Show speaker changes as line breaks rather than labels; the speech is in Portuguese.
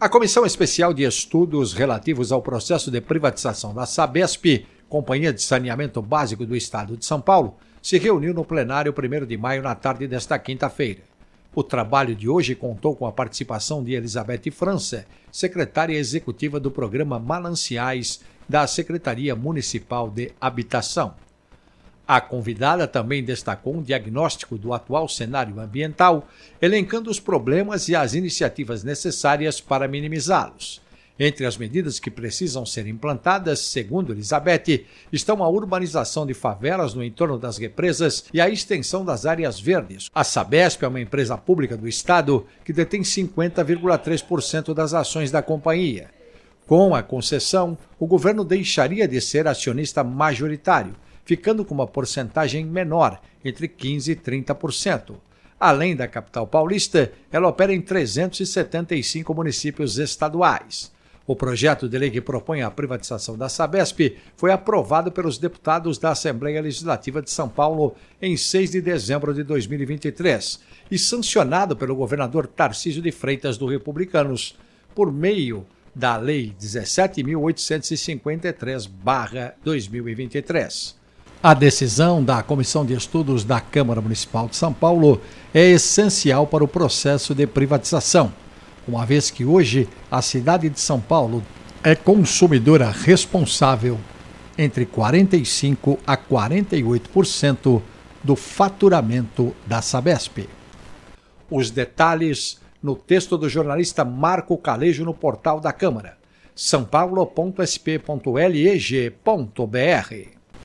A Comissão Especial de Estudos relativos ao processo de privatização da Sabesp, Companhia de Saneamento Básico do Estado de São Paulo, se reuniu no plenário 1 de maio na tarde desta quinta-feira. O trabalho de hoje contou com a participação de Elizabeth França, secretária executiva do programa Mananciais da Secretaria Municipal de Habitação. A convidada também destacou um diagnóstico do atual cenário ambiental, elencando os problemas e as iniciativas necessárias para minimizá-los. Entre as medidas que precisam ser implantadas, segundo Elizabeth, estão a urbanização de favelas no entorno das represas e a extensão das áreas verdes. A Sabesp é uma empresa pública do Estado que detém 50,3% das ações da companhia. Com a concessão, o governo deixaria de ser acionista majoritário ficando com uma porcentagem menor, entre 15% e 30%. Além da capital paulista, ela opera em 375 municípios estaduais. O projeto de lei que propõe a privatização da Sabesp foi aprovado pelos deputados da Assembleia Legislativa de São Paulo em 6 de dezembro de 2023 e sancionado pelo governador Tarcísio de Freitas do Republicanos, por meio da Lei 17.853-2023. A decisão da Comissão de Estudos da Câmara Municipal de São Paulo é essencial para o processo de privatização, uma vez que hoje a cidade de São Paulo é consumidora responsável entre 45 a 48% do faturamento da Sabesp. Os detalhes no texto do jornalista Marco Calejo no portal da Câmara, sãopaulo.sp.leg.br.